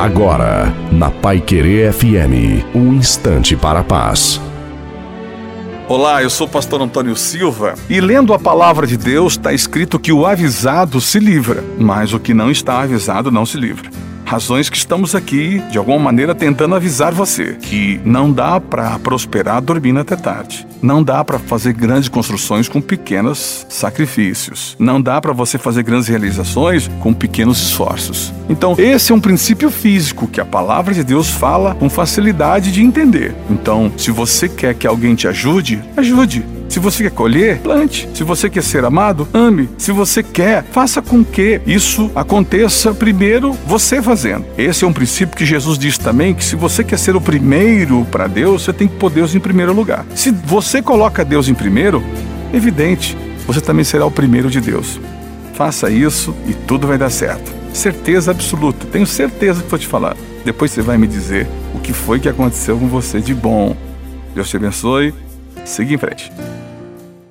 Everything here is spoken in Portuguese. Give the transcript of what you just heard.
Agora, na Pai Querer FM, um instante para a paz. Olá, eu sou o pastor Antônio Silva e lendo a palavra de Deus está escrito que o avisado se livra, mas o que não está avisado não se livra razões que estamos aqui, de alguma maneira, tentando avisar você que não dá para prosperar dormindo até tarde. Não dá para fazer grandes construções com pequenos sacrifícios. Não dá para você fazer grandes realizações com pequenos esforços. Então, esse é um princípio físico que a palavra de Deus fala com facilidade de entender. Então, se você quer que alguém te ajude, ajude. Se você quer colher, plante. Se você quer ser amado, ame. Se você quer, faça com que isso aconteça primeiro você fazendo. Esse é um princípio que Jesus diz também que se você quer ser o primeiro para Deus, você tem que pôr Deus em primeiro lugar. Se você coloca Deus em primeiro, evidente, você também será o primeiro de Deus. Faça isso e tudo vai dar certo. Certeza absoluta. Tenho certeza que vou te falar. Depois você vai me dizer o que foi que aconteceu com você de bom. Deus te abençoe. Siga em frente.